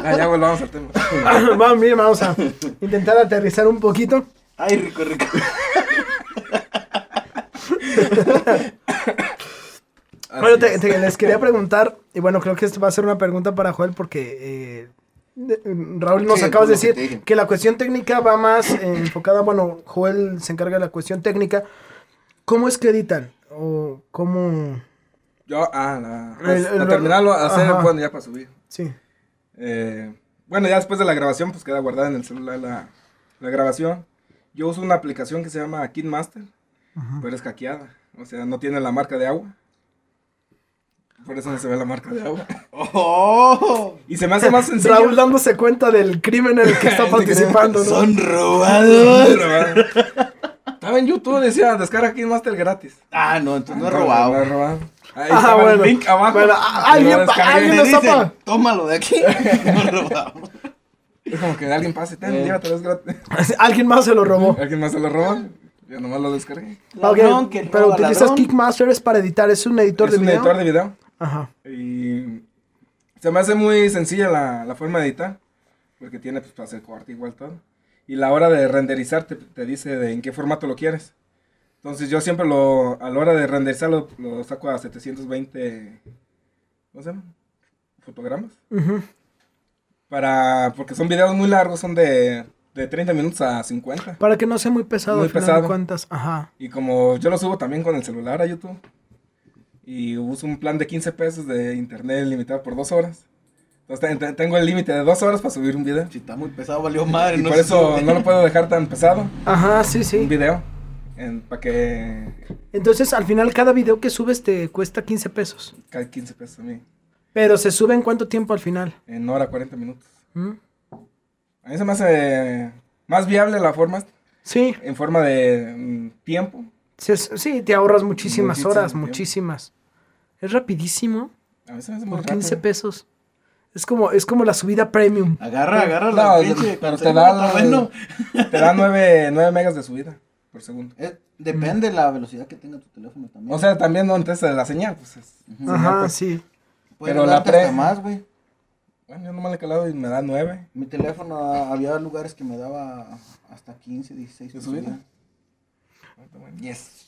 Ah, ya volvamos al tema. Vamos, miren, vamos a intentar aterrizar un poquito. Ay, rico, rico. Bueno, te- es. te- les quería preguntar, y bueno, creo que esto va a ser una pregunta para Joel porque eh, Raúl nos Sí, acabas de que decir que la cuestión técnica va más eh, enfocada, bueno, Joel se encarga de la cuestión técnica. ¿Cómo es que editan? ¿O cómo...? Yo, ah, la, pues, El- el- la terminarlo, hacer, ajá. bueno, ya para subir. Sí. Eh, bueno, ya después de la grabación, pues queda guardada en el celular la, la grabación. Yo uso una aplicación que se llama KidMaster, pero es hackeada. O sea, no tiene la marca de agua. Por eso no se ve la marca de agua. ¡Oh! Y se me hace más sencillo. Raúl dándose cuenta del crimen en el que está participando, ¿no? Son robados. Estaba en YouTube, decía, descarga KidMaster gratis. Ah, no, entonces no he No, robado. no he robado. Ahí Ah, bueno. el link abajo. Bueno, lo alguien- lo dicen, zapa. tómalo de aquí. No he robado. Es como que alguien pase, ten, Eh. llévatelo, es gratis. Alguien más se lo robó. Alguien más se lo robó. Yo nomás lo descargué. Ok, Ladrón que pero utilizas ladrón. Kickmaster es para editar, es un editor Es de un video. editor de video. Ajá. Y se me hace muy sencilla la, la forma de editar. Porque tiene pues, para hacer corte igual todo. Y la hora de renderizar te, te dice de en qué formato lo quieres. Entonces yo siempre lo, a la hora de renderizar lo, lo saco a 720, ¿cómo se llama? Fotogramas. Ujú. Para, porque son videos muy largos, son de, de 30 minutos a 50. Para que no sea muy pesado, Muy al final de pesado. cuentas. Ajá. Y como yo lo subo también con el celular a YouTube. Y uso un plan de 15 pesos de internet limitado por dos horas. Entonces te- tengo el límite de dos horas para subir un video. Si está muy pesado, valió madre. Y no por eso sube. no lo puedo dejar tan pesado. Ajá, sí, Un sí. video. Para que Entonces, al final, cada video que subes te cuesta 15 pesos. caiga 15 pesos a mí. Pero se sube en cuánto tiempo al final. En hora 40 minutos. ¿Mm? A mí se me hace más viable la forma. Sí, En forma de mm, tiempo. sí, sí, te ahorras muchísimas Muchísimo horas, tiempo. muchísimas. Es rapidísimo, A mí se me hace muy por 15 rápido. pesos. Es como, es como la subida premium. Agarra, agarra No, la pinche. pero te da, bueno. te da 9, 9 megas de subida por segundo. Eh, depende de la velocidad que tenga tu teléfono también. O sea, también no antes de la señal, pues es. Ajá, pues. sí. Pero la pre- hasta más, güey. Bueno, yo nomás le he calado y me da 9. Mi teléfono ah, había lugares que me daba hasta 15, 16 ¿De subida? subida. Yes.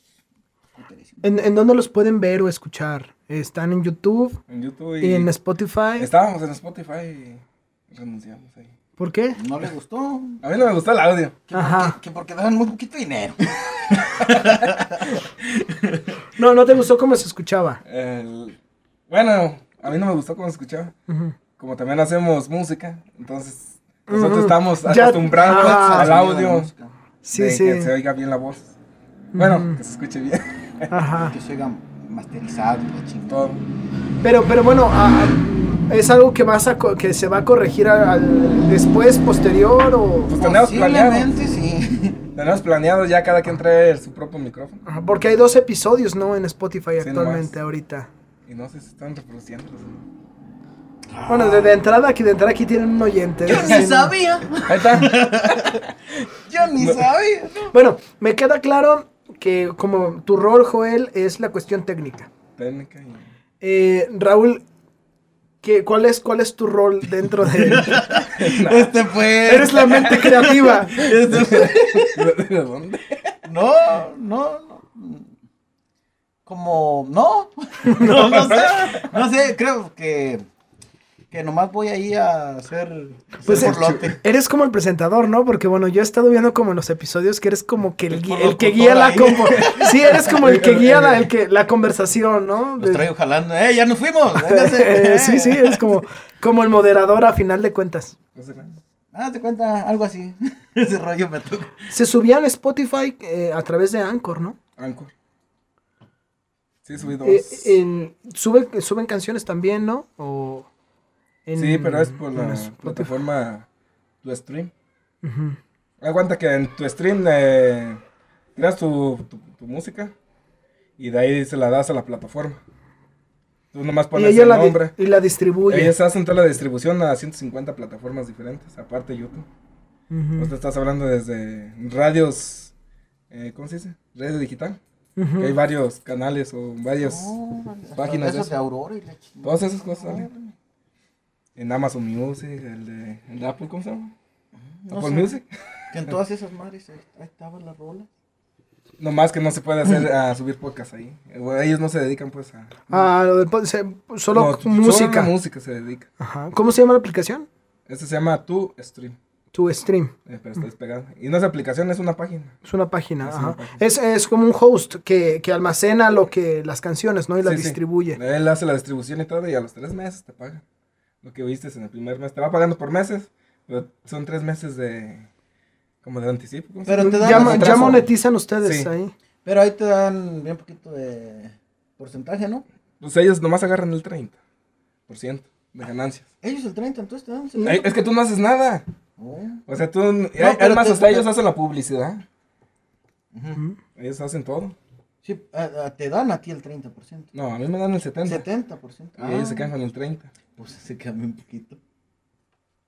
¿En, en dónde los pueden ver o escuchar? ¿Están en YouTube En YouTube y y. en Spotify? Estábamos en Spotify y renunciamos ahí. ¿Por qué? No le gustó. A mí no me gustó el audio. Que Ajá. porque, que porque daban muy poquito dinero. No, no te gustó cómo se escuchaba. El- Bueno, a mí no me gustó cómo se escuchaba. Como también hacemos música, entonces nosotros estamos Ya- acostumbrados al audio. Sí, de sí. Que se oiga bien la voz. Bueno, que se escuche bien. Ajá. Que se oiga masterizado. Todo. Pero, pero bueno, es algo que vas a que se va a corregir al, al- después, posterior o Pues tenemos planeado. Sí. Tenemos planeado ya cada quien trae su propio micrófono. Ajá, porque hay dos episodios, ¿no? En Spotify Sí, actualmente, nomás. ahorita. Y no sé si están reproduciendo. Bueno, de, de entrada aquí, de entrada aquí tienen un oyente. Yo ni sabía. Ahí está. Yo ni sabía. Bueno, me queda claro que como tu rol, Joel, es la cuestión técnica. Técnica y... Eh, Raúl, ¿qué, cuál, es, ¿cuál es tu rol dentro de... Este fue. Eres la mente creativa. Este fue- ¿De dónde? No, no, no. Como, no. No, no sé. No sé, creo que. que nomás voy ahí a hacer Pues hacer es- borlote. Eres como el presentador, ¿no? Porque bueno, yo he estado viendo como en los episodios que eres como que el, El el que guía la ahí. compo- Sí, eres como el que guía la, el que, la conversación, ¿no? Los traigo jalando. ¡Eh, ya nos fuimos! Eh, sí, sí, eres como, como el moderador a final de cuentas. No sé, Ah, te cuenta algo así. Ese rollo me tocó. Se subían a Spotify eh, a través de Anchor, ¿no? Anchor. Sí, subí dos. Eh, en- sube- suben canciones también, ¿no? O en- sí, pero es por la plataforma Tu Stream. Aguanta que en tu stream eh, tu, tu, tu música y de ahí se la das a la plataforma. Tú nomás Y pones ella el nombre. y la distribuye. Ellos hacen toda la distribución a 150 plataformas diferentes, aparte YouTube. Vos te estás hablando desde radios, eh, ¿cómo se dice? Radio digital. Que hay varios canales o varias páginas de Esos eso. de Aurora y la. Todas esas cosas salen. En Amazon Music, el de, el de Apple, ¿cómo se llama? No Apple sé. Music. Que en todas esas madres ahí, ahí estaban las rolas. Nomás que no se puede hacer a subir podcast ahí. O Ellos no se dedican pues a... Ah, lo del solo No, música. Solo la música se dedica. Ajá. ¿Cómo se llama la aplicación? Este se llama Tu Stream. Tu Stream. eh, pero está despegado. Y no es aplicación, es una página. Es una página. Es ajá. una página. Es, es como un host que, que almacena lo que las canciones, ¿no? Y las Sí, sí. distribuye. Él hace la distribución y todo y a los tres meses te paga. Lo que viste en el primer mes. Te va pagando por meses, pero son tres meses de... Como de anticipo. ¿cómo se Pero te dan Ya, ya monetizan ustedes Sí. ahí. Pero ahí te dan bien poquito de porcentaje, ¿no? Pues ellos nomás agarran el 30% de ganancias. Ellos el 30, entonces te dan el Ay, es que tú no haces nada. O sea, tú... No, pero además, te- hasta ellos hacen la publicidad. Ellos hacen todo. Sí, a- a- te dan a ti el 30%. No, a mí me dan el 70%. 70%. Y ellos se Ah, quedan con el 30%. Pues se cambia un poquito.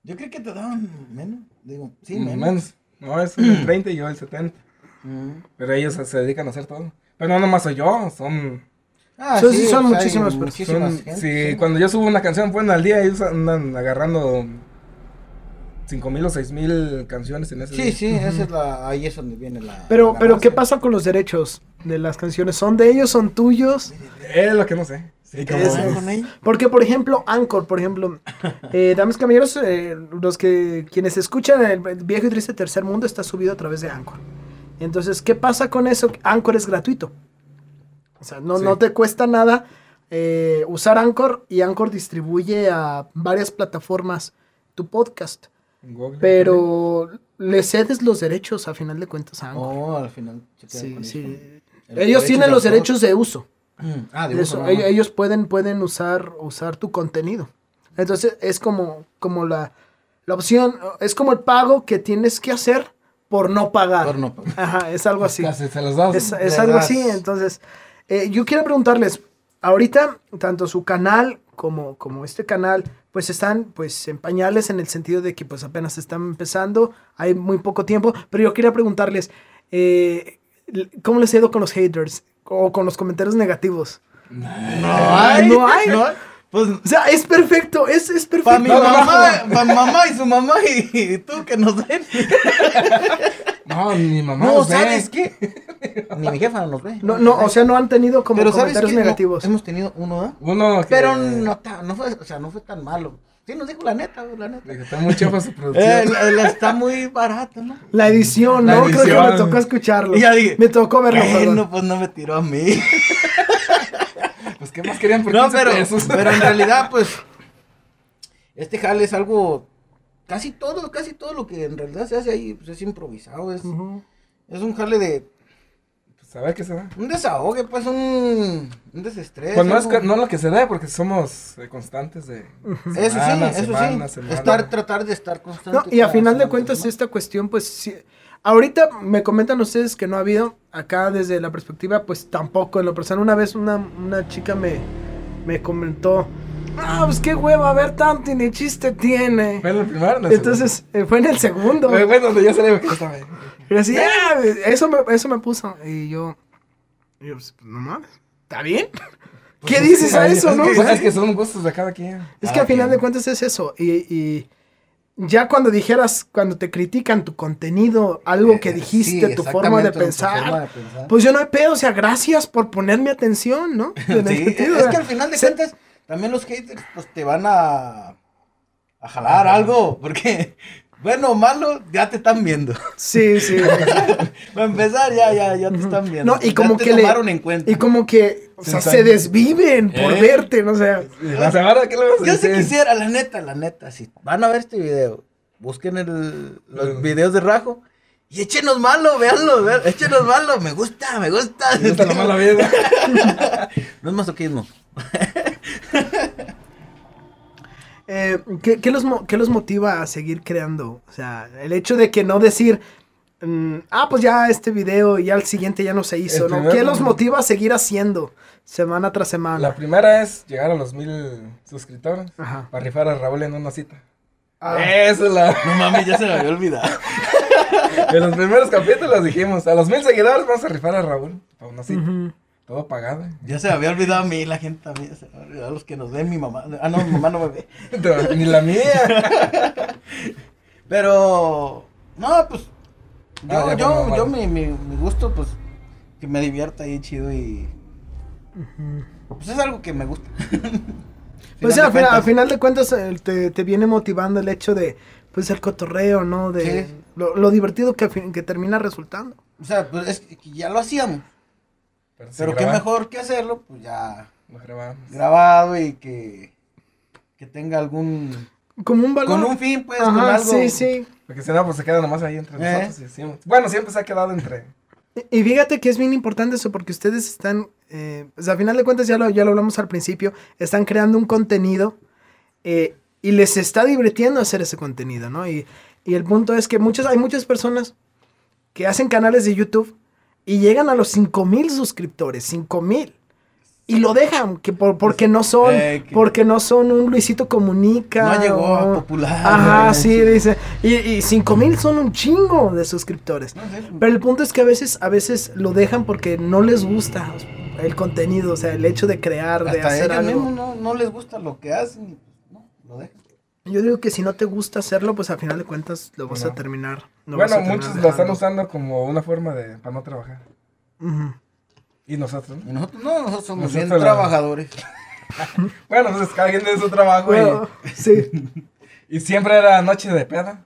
Yo creo que te daban menos. Digo, sí, Mm, menos. menos. No, es el 30 y yo el 70. Mm. Pero ellos se dedican a hacer todo. Pero no nomás soy yo, son... Ah, Son- sí, son hay muchísimas personas. sí. cuando yo subo una canción, bueno, al día ellos andan agarrando 5 mil o 6 mil canciones en ese Sí, día. sí, esa es la, ahí es donde viene la. Pero, la pero ¿qué pasa con los derechos de las canciones? ¿Son de ellos? ¿Son tuyos? Es lo que no sé. Sí, como- ¿Qué pasa con ella? Porque, por ejemplo, Anchor, por ejemplo, eh, damas y caballeros, eh, los que quienes escuchan el, el viejo y triste tercer mundo está subido a través de Anchor. Entonces, ¿qué pasa con eso? Anchor es gratuito. O sea, no, Sí. no te cuesta nada eh, usar Anchor y Anchor distribuye a varias plataformas tu podcast. Google. Pero le cedes los derechos a final de cuentas a Anchor. Oh, al final sí, sí. Ellos tienen los derechos de uso. Mm, Ah, de uso eso, ellos, pueden, pueden usar, usar tu contenido. Entonces es como, como la, la opción, es como el pago que tienes que hacer por no pagar. Por no pagar. Ajá, es algo así. Casi se los das. Es, algo das. así, entonces, eh, yo quiero preguntarles, ahorita, tanto su canal como, como este canal, pues están pues en pañales en el sentido de que pues apenas están empezando, hay muy poco tiempo, pero yo quería preguntarles, eh, ¿cómo les ha ido con los haters o con los comentarios negativos? No hay. No hay. No hay. Pues O sea, es perfecto, es, es perfecto. para mi No, no, no. mamá, pa' mamá y su mamá y, y tú que nos ven. No, mi mamá No, ve. ¿sabes qué? Ni mi jefa nos ve. No, no, o sea, no han tenido como pero ¿sabes comentarios qué? No, negativos. hemos tenido uno, ¿eh? Uno que... Pero no, no fue, o sea, no fue tan malo. Sí, nos dijo la neta, la neta. Está muy chafa su producción. Eh, la, la está muy barata, ¿no? La edición, La ¿no? Creo que me tocó escucharlo. Y ya dije, me tocó verlo, perdón. Bueno, pues no me tiró a mí. Pues, ¿qué más querían por No, 15 pero, pesos? pero en realidad, pues, este jale es algo, casi todo, casi todo lo que en realidad se hace ahí, pues es improvisado, es, es un jale de, Pues, a ver qué se da. un desahogue, pues, un, un desestrés. Pues no es que- no lo que se da, porque somos eh, constantes de... Eso semana, sí, eso sí, semana. estar, tratar de estar constante. No, y a final de cuentas esta cuestión, pues sí, ahorita me comentan ustedes que no ha habido, acá desde la perspectiva, pues tampoco, en lo personal, una vez una, una chica me, me comentó, ah, pues qué hueva, a ver tanto ni chiste tiene. ¿Fue en el primero o en el Entonces, eh, fue en el segundo. Fue donde yo salí, que estaba. Y así, "Ah", eso me, eso me puso. Y yo, y yo, pues, no mames, ¿está bien? ¿Qué Pues, dices sí, a es eso, no? es que son gustos de cada quien. Es que Ah, a final de cuentas es eso. Y, y ya cuando dijeras, cuando te critican tu contenido, algo que Eh, dijiste, sí, tu forma de tu pensar, forma de pensar. pues yo no hay pedo. O sea, gracias por ponerme atención, ¿no? Sí, sentido es que al final de se- cuentas, también los haters, pues te van a, a jalar algo, porque bueno o malo, ya te están viendo. Sí, sí. Para empezar, ya, ya, ya te están viendo. No, y Ya como te que le- tomaron en cuenta. Y como que, o sea, se desviven por ¿Eh? verte, ¿no? O sea, La semana, ¿qué le vas a Yo decir? quisiera, la neta, la neta, si van a ver este video, busquen el, los videos de Rajo y échenos malo, véanlo, vean, échenos malo, me gusta, me gusta. Me gusta la mala vida. No es masoquismo. eh, ¿qué, qué los, qué los motiva a seguir creando? O sea, el hecho de que no decir, mm, ah, pues ya este video y ya el siguiente ya no se hizo, El ¿no? primer- ¿Qué los motiva a seguir haciendo semana tras semana? La primera es llegar a los mil suscriptores Ajá. para rifar a Raúl en una cita. Ah. Esa es la. No mames, ya se me había olvidado. En los primeros capítulos dijimos: a los mil seguidores vamos a rifar a Raúl para una cita. Todo pagado. Ya se me había olvidado a mí, la gente también, se me había olvidado los que nos ven, mi mamá. Ah, no, mi mamá no me ve. Ni la mía. Pero, no, pues, yo, Ah, yo, bueno, yo vale. mi, mi, mi gusto, pues, que me divierta ahí chido y, pues es algo que me gusta. Pues sí, al final, al final de cuentas te, te viene motivando el hecho de, pues, el cotorreo, ¿no? De Sí. lo, lo divertido que, que termina resultando. O sea, pues es que ya lo hacíamos, Pero, pero qué mejor que hacerlo, pues ya Lo grabamos. grabado y que, que tenga algún, Como un valor. con un fin, pues, con algo. sí, sí. Porque si no, pues se queda nomás ahí entre Eh. nosotros. y decimos- Bueno, siempre se ha quedado entre. Y- Y fíjate que es bien importante eso porque ustedes están, eh, pues a final de cuentas ya lo, ya lo hablamos al principio, están creando un contenido eh, y les está divirtiendo hacer ese contenido, ¿no? Y, y el punto es que muchas, hay muchas personas que hacen canales de YouTube y llegan a los 5000 suscriptores, 5000. Y lo dejan, que por, porque no son, Eh, que- porque no son un Luisito Comunica. No llegó a popular. Ajá, sí, dice. Y, y 5000 son un chingo de suscriptores. No sé, Pero el punto es que a veces, a veces lo dejan porque no les gusta el contenido, o sea, el hecho de crear, de hacer ellos algo. no, no les gusta lo que hacen pues no, lo dejan. Yo digo que si no te gusta hacerlo, pues al final de cuentas lo vas a terminar. vas bueno, a terminar muchos lo están usando como una forma de para no trabajar. Ujú. Y nosotros, ¿no? Y nosotros no, nosotros somos Nosotros bien la- trabajadores. Bueno, pues cada quien tiene su trabajo Bueno, sí. y, y siempre era noche de peda.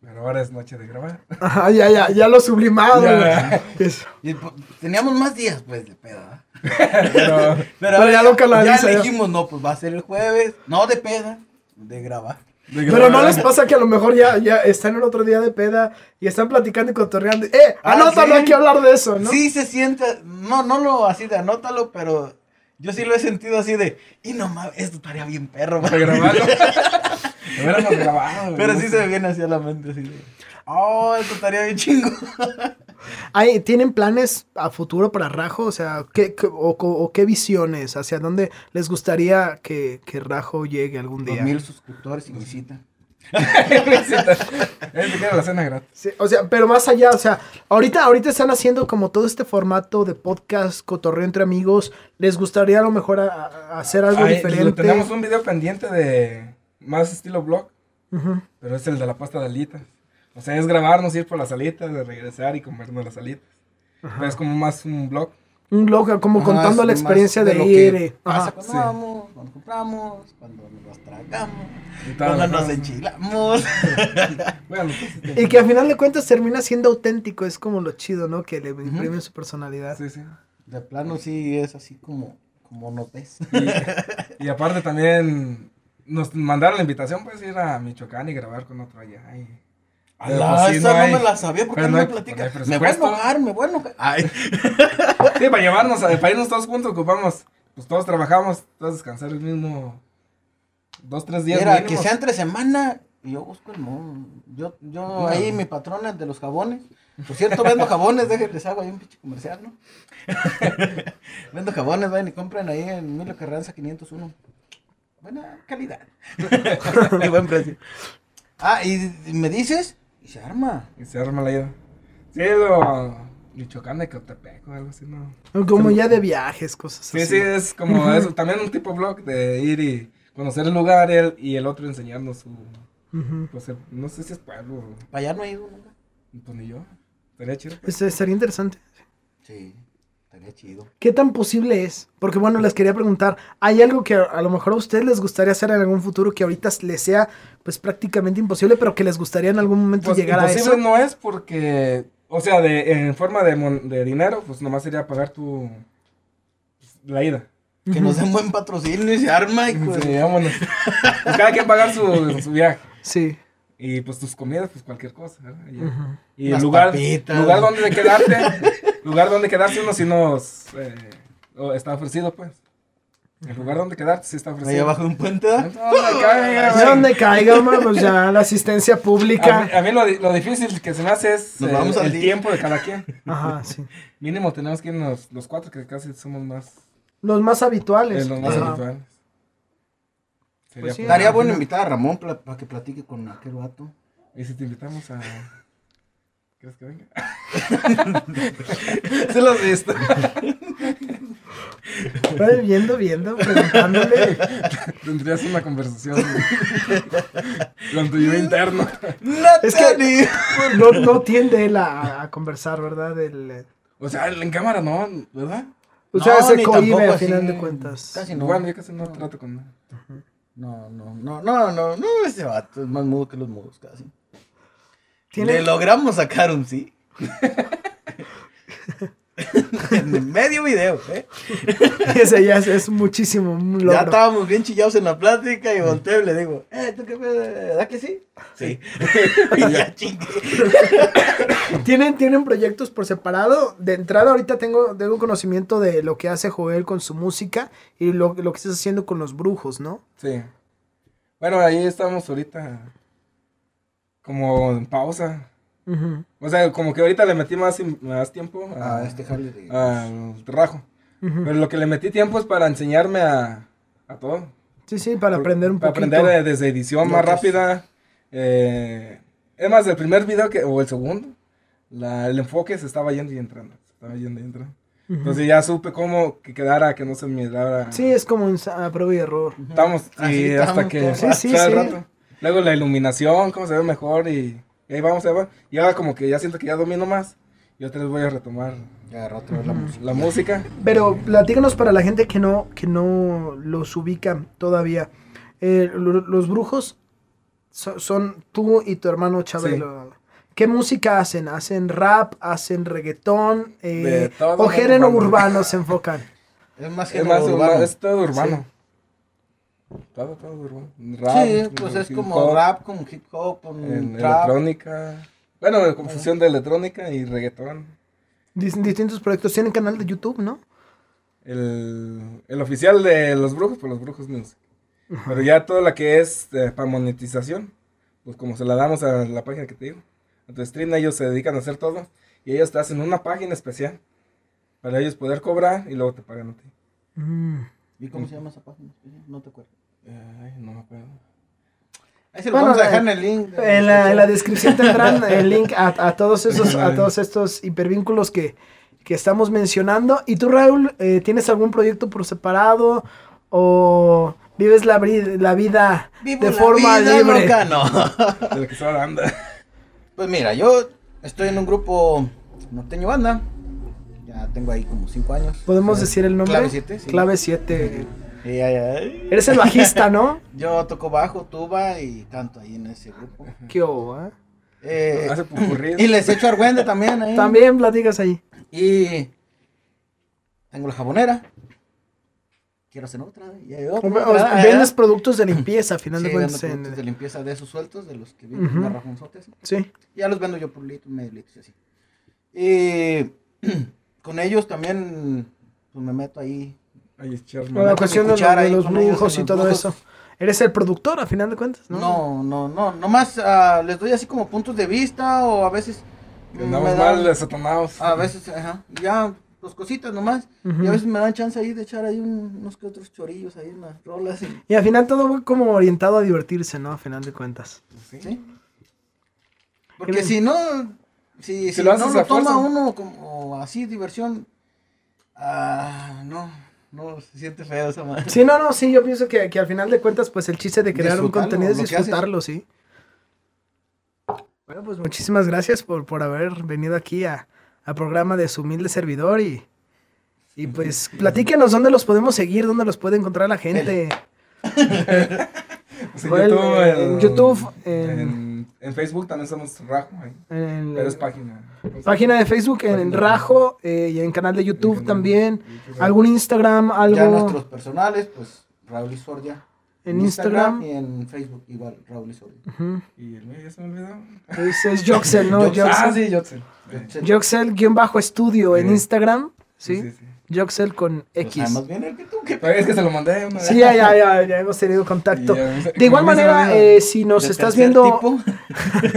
Pero ahora es noche de grabar. Ajá, ya, ya, ya lo sublimado. Ya. güey. Eso. Y, pues, teníamos más días, pues, de peda. Pero Pero, Pero ahora ya lo canaliza, Ya ya. dijimos, no, pues va a ser el jueves. No de peda, de grabar. Pero no les pasa que a lo mejor ya, ya están el otro día de peda y están platicando y cotorreando. ¡Eh! Ah, Anótalo, sí. hay que hablar de eso, ¿no? Sí se siente, no, no lo así de anótalo, pero yo sí lo he sentido así de, y no mames, esto estaría bien perro. Para grabarlo. Pero sí se me viene así a la mente, así de, oh, esto estaría bien chingo. Ay, ¿Tienen planes a futuro para Rajo? O sea, ¿qué, qué- o, o- o qué visiones? ¿Hacia dónde les gustaría que, que Rajo llegue algún Dos día? mil suscriptores y visita. Él te quiere la cena gratis. Sí, o sea, pero más allá, o sea, ahorita, ahorita están haciendo como todo este formato de podcast, cotorreo entre amigos. ¿Les gustaría a lo mejor a- a hacer algo Ay, diferente? Tenemos un video pendiente de más estilo blog, pero es el de la pasta de alitas. O sea, es grabarnos, ir por las alitas, de regresar y comernos las alitas. Pero es como más un blog. Un blog como contando la experiencia de, lo ir. que y- pasa cuando sí. vamos, cuando compramos, cuando nos tragamos, cuando nos enchilamos. Bueno, pues, sí, te- Y que al final de cuentas termina siendo auténtico, es como lo chido, ¿no? Que le imprimen su personalidad. sí, sí. De plano sí es así como, como nos ves. Y, y aparte también nos mandaron la invitación pues ir a Michoacán y grabar con otro allá. y- Alá, pues, sí, esa no, hay- me la sabía porque no me platica. no me voy a enojar, me voy a enojar. Ay. Sí, para llevarnos, para irnos todos juntos ocupamos, pues todos trabajamos, todos descansar el mismo, dos, tres días Mira, que sea entre semana y yo busco el modo. Yo, yo No. ahí mi patrona de los jabones. Por cierto, vendo jabones, déjenles hago ahí un pinche comercial, ¿no? vendo jabones, vayan y compren ahí en Emilio Carranza 501. Buena calidad. y buen precio. Ah, y, y me dices, se arma. Y se arma la ida. Sí, lo... Michoacán de Cotepec o algo así, ¿no? Como ya de viajes, cosas Sí, así. sí, es como eso. También un tipo blog de ir y conocer el lugar el- y el otro enseñarnos su... Pues, el- no sé si es pueblo. Para allá no he ido nunca. Pues ni yo. Estaría chido. Pues, estaría interesante. Sí. Estaría chido. ¿Qué tan posible es? Porque bueno, les quería preguntar, ¿hay algo que a, a lo mejor a ustedes les gustaría hacer en algún futuro que ahorita les sea pues prácticamente imposible, pero que les gustaría en algún momento Pues llegar a imposible eso? no es porque, o sea, de, en forma de, mon- de dinero, pues nomás sería pagar tu, la ida. Que nos den buen patrocinio y se arma y pues. Sí, vámonos. Pues cada quien pagar su, su viaje. Sí. Y pues tus comidas, pues cualquier cosa. ¿verdad? Y, el lugar, papitas. lugar donde quedarte, lugar donde quedarse uno sí nos eh, está ofrecido, pues. El lugar donde quedarte sí está ofrecido. Ahí abajo de un puente. Donde caiga, De güey. donde caiga, ma, pues ya la asistencia A mí, pública. a mí lo, lo difícil que se me hace es Nos eh, vamos el día. tiempo de cada quien. Ajá, sí. Mínimo tenemos que irnos los cuatro, que casi somos más, Los más habituales. eh, los más Ajá. habituales. Sería Pues sí, bueno invitar a Ramón para que platique con aquel vato. ¿Y si te invitamos a... ¿Crees que venga? Se lo has visto. Ay, Viendo, viendo, preguntándole. Tendrías una conversación con tu yo interno. Es que no, no tiende él a, a conversar, ¿verdad? El, eh, O sea, en cámara no, ¿verdad? o sea, No, se ni cohibe tampoco a final de cuentas. Casi no. Bueno, yo casi no trato con nada. No, no, no, no, no, no, ese vato es más mudo que los mudos casi. Tiene- Le logramos sacar un sí. en medio video, ¿eh? Ese ya es, es muchísimo Ya estábamos bien chillados en la plática y volteo y le digo, eh, ¿tú qué pedo? ¿Verdad que sí? Sí. y ya chingue. ¿Tienen, ¿Tienen proyectos por separado? De entrada, ahorita tengo, tengo conocimiento de lo que hace Joel con su música y lo, lo que estás haciendo con los brujos, ¿no? Sí. Bueno, ahí estamos ahorita como en pausa. O sea, como que ahorita le metí más, más tiempo a, A este jale de... al trabajo. Pero lo que le metí tiempo es para enseñarme a, a todo. Sí, sí, para aprender un Para poquito. aprender eh, desde edición más rápida. eh, es más, el primer video que, o el segundo, la- el enfoque se estaba yendo y entrando. Se estaba yendo y entrando. Entonces ya supe cómo que quedara, que no se me dara. Sí, es como un a prueba y error. Estamos, y estamos hasta que. Sí, sí, sí. rato. Luego la iluminación, cómo se ve mejor y, y ahí vamos, ahí va. Y ahora como que ya siento que ya domino más. Y otra vez voy a retomar Ya la música. la música. Pero platícanos para la gente que no, que no los ubica todavía. Eh, lo- los brujos so- son tú y tu hermano Chabelo. ¿Qué música hacen? ¿Hacen rap? ¿Hacen reggaetón? Eh, ¿O género urbano. urbano se enfocan? Es más Es que más, urbano. es todo urbano. Todo, todo urbano. Rap, Sí, pues es como rap con hip hop, con en trap. electrónica. Bueno, confusión de electrónica y reggaetón. Dis- distintos proyectos. Tienen canal de YouTube, ¿no? El, el oficial de los brujos, pues los brujos music. Pero ya toda la que es eh, para monetización, pues como se la damos a la página que te digo. A tu stream ellos se dedican a hacer todo. Y ellos te hacen una página especial. Para ellos poder cobrar y luego te pagan a ti. Mm. ¿Y cómo se llama esa página? No te acuerdo. Ay, no me acuerdo. Ahí se lo Bueno, vamos a dejar en el link. En la, en la descripción tendrán el link a, a todos esos, a todos estos hipervínculos que, que estamos mencionando. ¿Y tú, Raúl, eh, tienes algún proyecto por separado? ¿O vives la, vida Vivo de la forma vida libre? loca, no. De lo que está dando. Pues mira, yo estoy en un grupo norteño banda. Ya tengo ahí como 5 años. ¿Podemos decir el nombre? Clave 7, sí. Clave 7. Eres el bajista, ¿no? Yo toco bajo, tuba y canto ahí en ese grupo. ¿Qué hubo, eh? Eh, Hace y les echo argüende también ahí. También platicas ahí. Y tengo la jabonera. Quiero hacer otra. Y hay otra, O- o- otra, vendes productos de limpieza, a final Sí, de vendo cuentas. en- productos de limpieza de esos sueltos, de los que vienen Ujú. marrajonzotes. Sí. Ya los vendo yo por litro, medio litro y así. Y con ellos también pues me meto ahí. Ay, echar O mano. la cuestión de, cuchara de ahí los brujos en y los todo brujos. eso. Eres el productor, a final de cuentas, ¿no? No, no, no. Nomás ah, les doy así como puntos de vista o a veces. Que andamos me dan- mal desatonados. A veces, ajá. Ya, pues cositas nomás. Ujú. Y a veces me dan chance ahí de echar ahí un- unos que otros chorillos ahí, unas rolas. Y, Y al final todo va como orientado a divertirse, ¿no? A final de cuentas. Sí. ¿sí? Porque si no, si, Si si lo no lo fuerza. toma uno como así, diversión, ah, no, no, se siente feo esa madre. Sí, no, no, sí, yo pienso que, que al final de cuentas, pues el chiste de crear un contenido es disfrutarlo, sí. Bueno, pues muchísimas gracias por, por haber venido aquí a, al programa de su humilde servidor y, Y pues platíquenos dónde los podemos seguir, dónde los puede encontrar la gente. Pues en YouTube, en YouTube, en- en, en Facebook también somos Rajo, ahí. En pero es página. página de Facebook, en. Rajo, eh, y en canal de YouTube canal también. de YouTube. ¿Algún Instagram? Ya ¿Algo nuestros personales, pues Raúl y Soria. en Instagram? Y en Facebook igual, Raúl y Soria. Ujú. Y el mío ya se me olvidó. Es, es Joxel, ¿no? Joxel. Ah, sí, Joxel. Joxel-estudio en. Instagram. ¿Sí? Sí, sí, sí. Joxel con Pues X. nada más bien el que tú, que es que se lo mandé una. Sí, ya, ya, ya, ya hemos tenido contacto. Ya, De igual manera, eh, si nos estás viendo...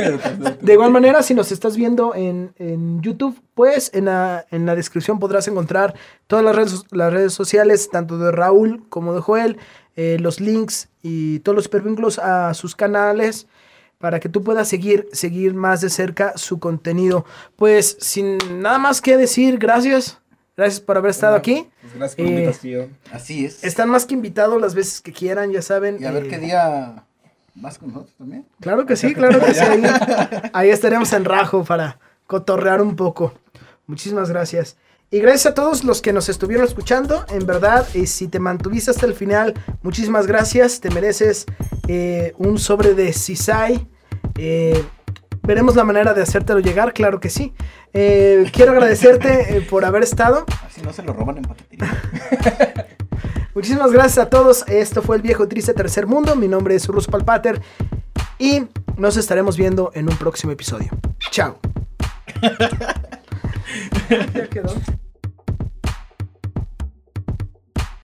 De igual manera, si nos estás viendo en, en YouTube, pues en la, en la descripción podrás encontrar todas las redes, las redes sociales, tanto de Raúl como de Joel, eh, los links y todos los hipervínculos a sus canales para que tú puedas seguir, seguir más de cerca su contenido. Pues sin nada más que decir, gracias. Gracias por haber estado aquí. Pues gracias por la Eh, invitación. Así es. Están más que invitados las veces que quieran, ya saben. Y a ver eh, qué día vas con nosotros también. Claro que sí, claro que sí. Ahí, ahí estaremos en rajo para cotorrear un poco. Muchísimas gracias. Y gracias a todos los que nos estuvieron escuchando. En verdad, y si te mantuviste hasta el final, muchísimas gracias. Te mereces eh, un sobre de Sisai. Eh, veremos la manera de hacértelo llegar, claro que sí. Eh, quiero agradecerte eh, por haber estado. Así no se lo roban en paquetería. Muchísimas gracias a todos. Esto fue el viejo triste tercer mundo. Mi nombre es Rus Palpater. Y nos estaremos viendo en un próximo episodio. Chao. ya quedó.